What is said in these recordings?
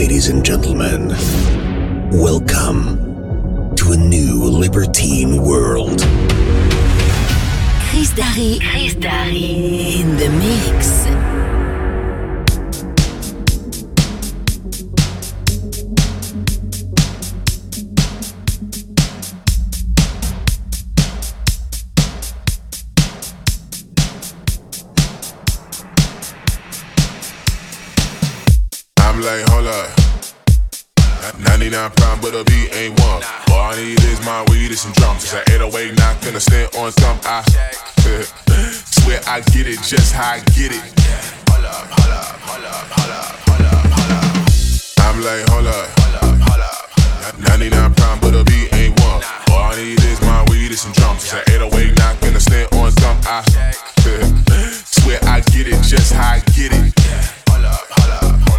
ladies and gentlemen. Welcome to a new libertine world. Chris Darry, Chris Darry in the mix. 99 prime, but a beat ain't one. All I need is my weed and some drums. It's an 808, not gonna stand on some. I swear I get it just how I get it. Hold up, hold up, hold up, hold up, hold up, hold up. I'm like, hold up. 99 prime, but a beat ain't one. All I need is my weed and some drums. It's an 808, not gonna stand on some. I swear I get it just how I get it. Hold up, hold up,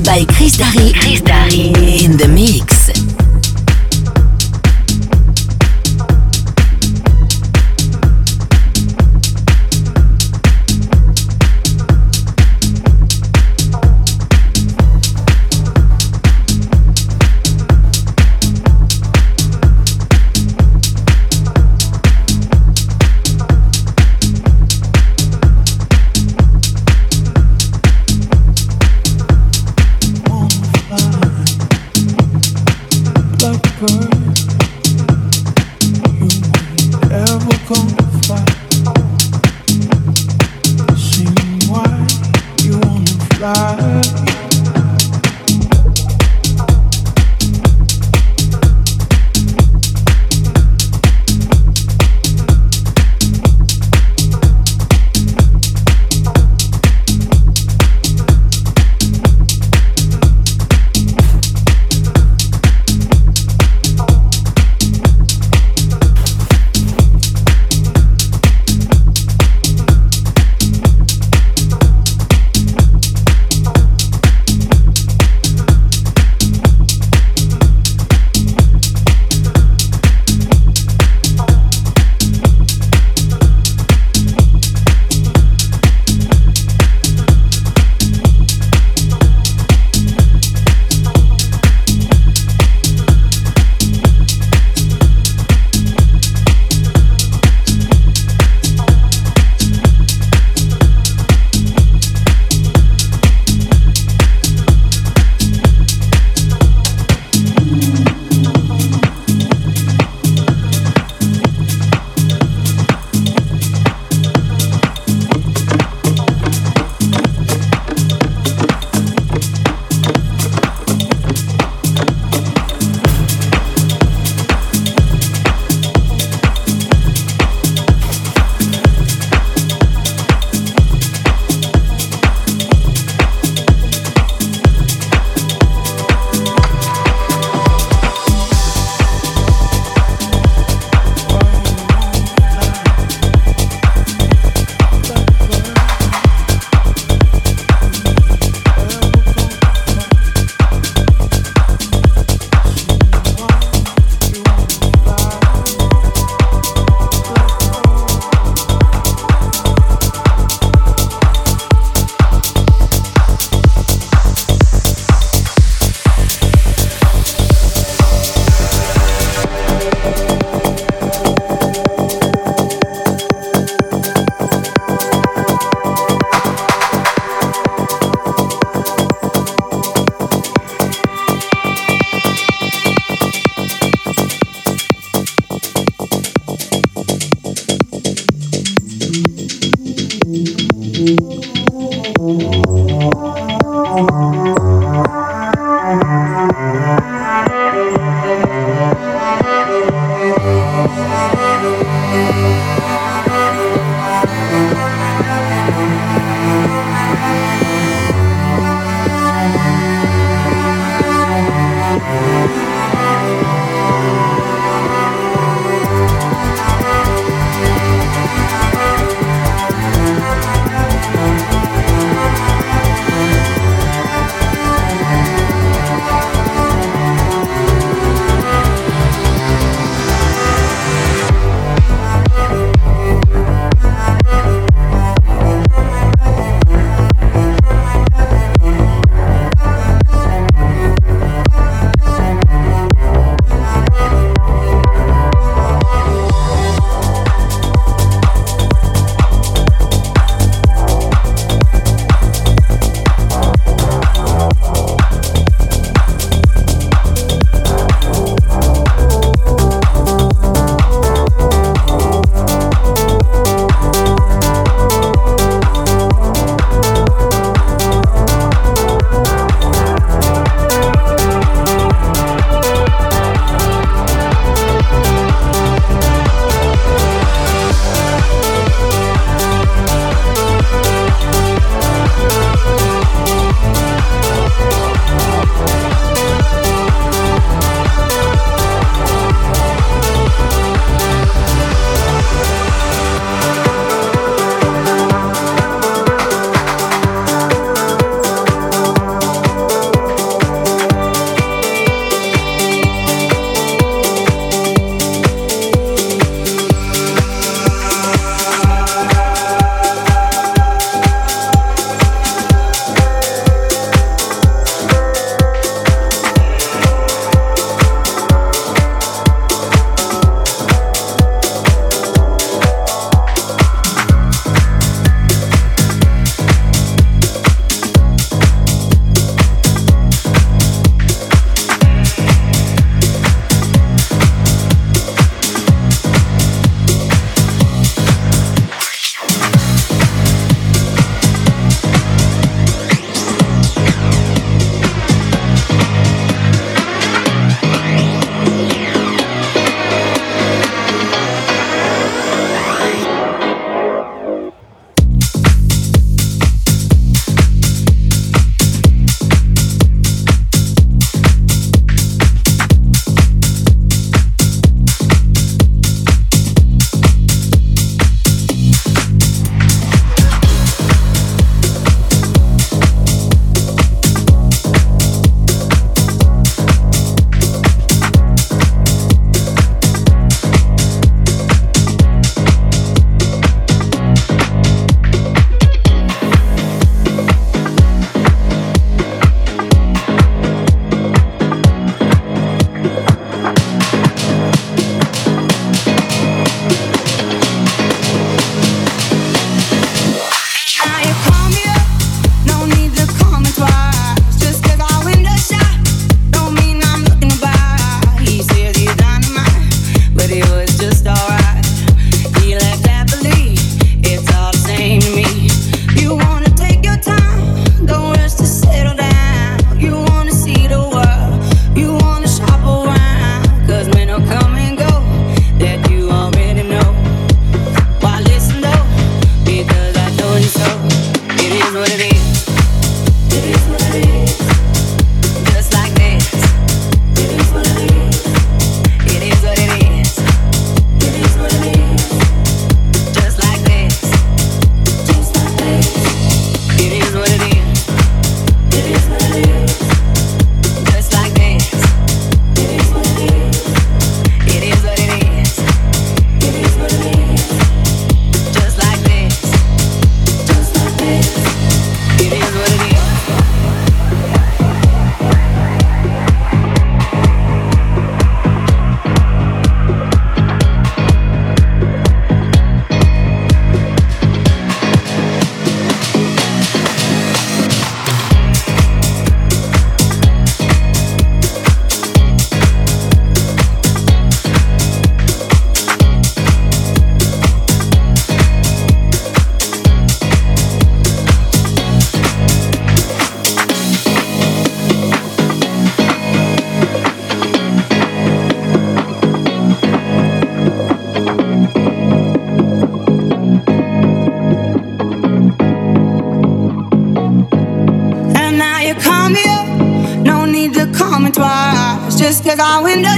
by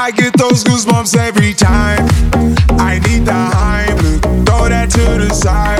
I get those goosebumps every time. I need the Heimlich, throw that to the side.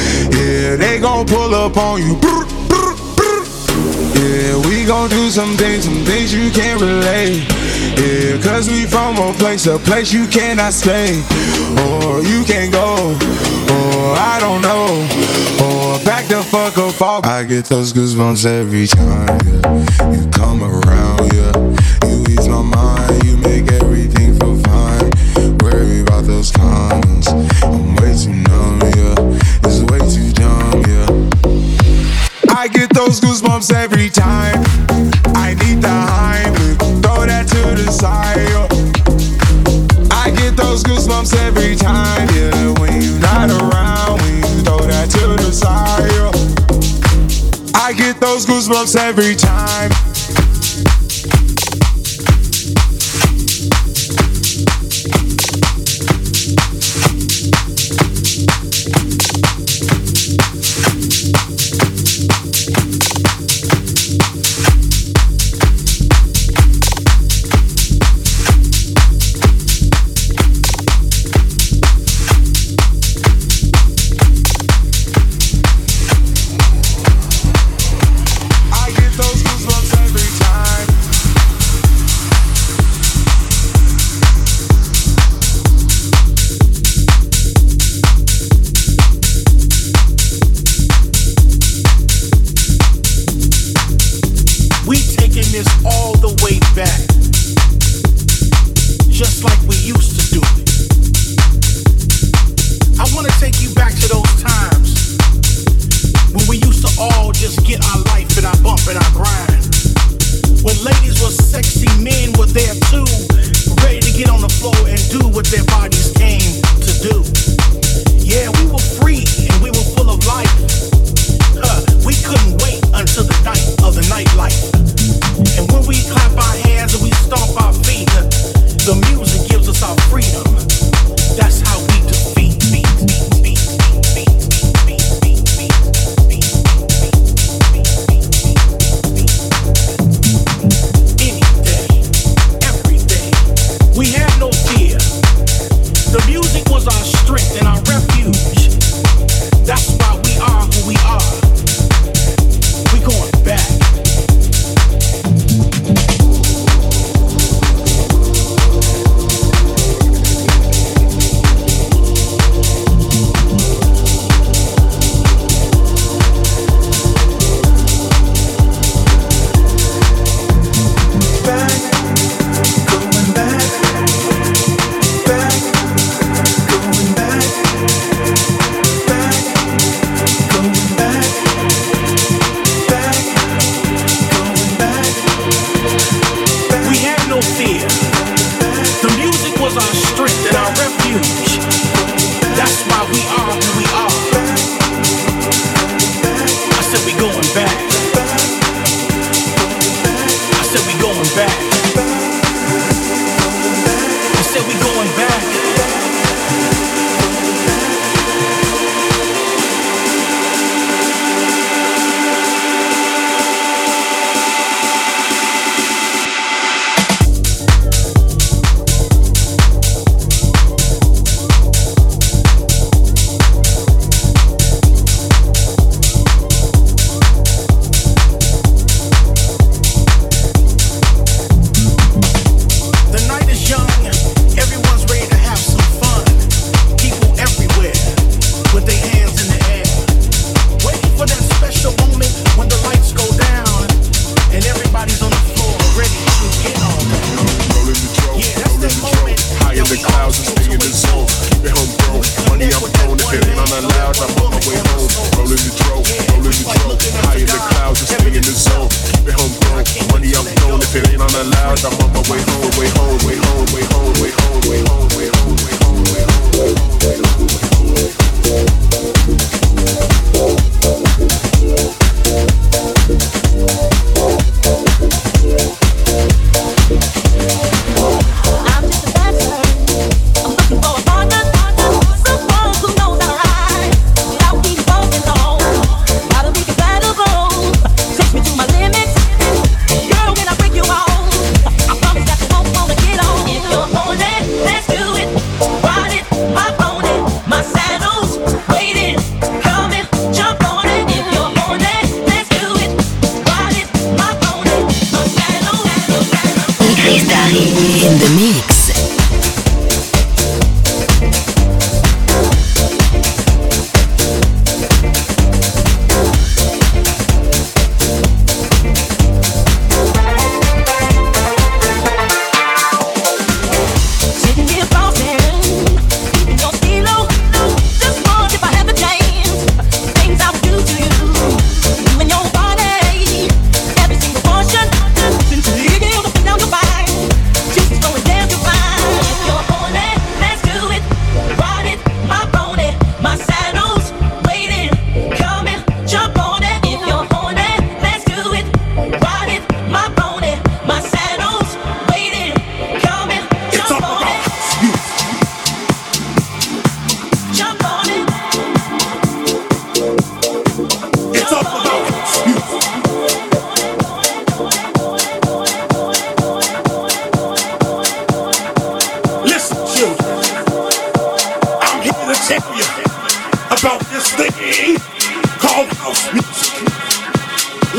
Yeah, they gon' pull up on you. Yeah, we gon' do some things, some things you can't relate. Yeah, cause we from a place, a place you cannot stay. Or you can't go. Or I don't know. Or back the fuck up off. I get those goosebumps every time. Yeah. You come around, yeah. You ease my mind, you make everything feel fine. Worry about those comments. Those every time. I need the Heimlich, throw that to the side. I get those goosebumps every time, yeah. When you're not around, when you throw that to the side. I get those goosebumps every time.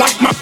It's all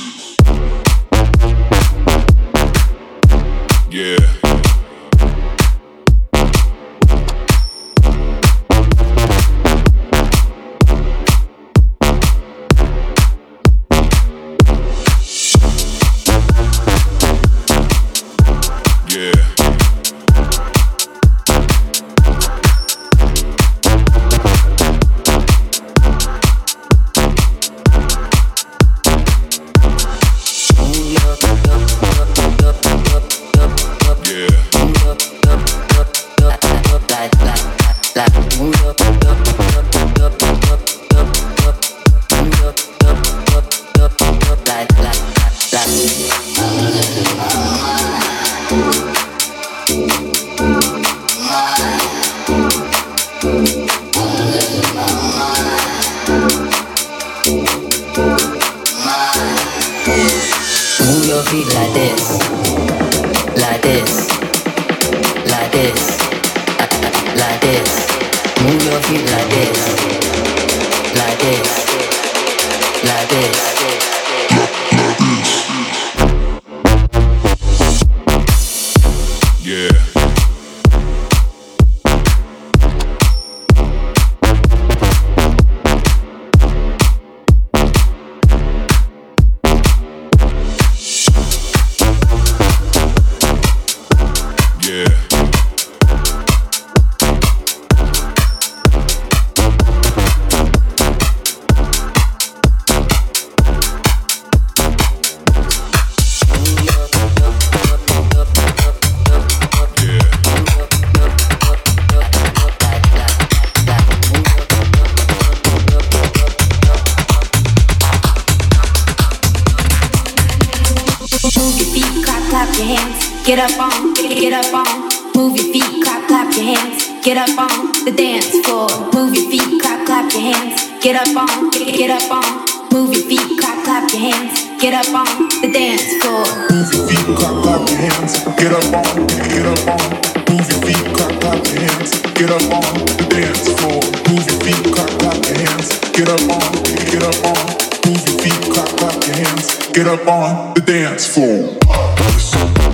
dance. Get up on the dance floor.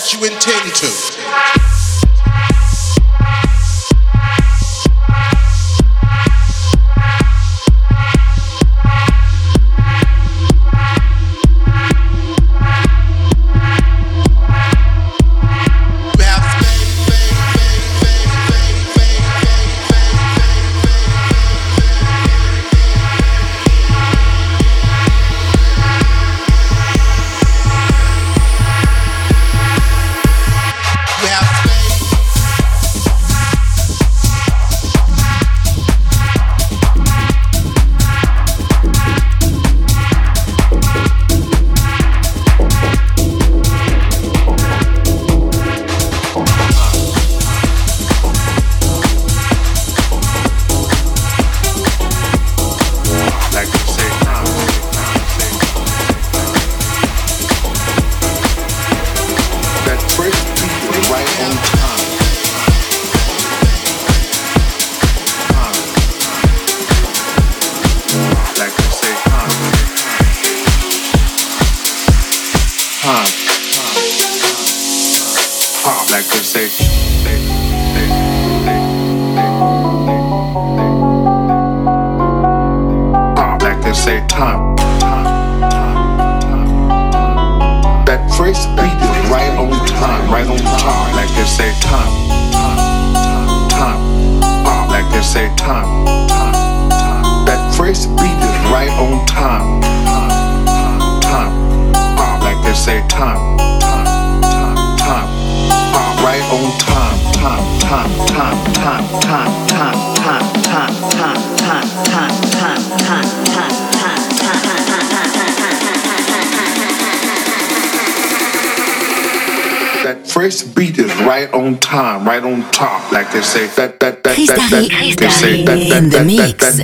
that you intend to.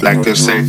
Like they say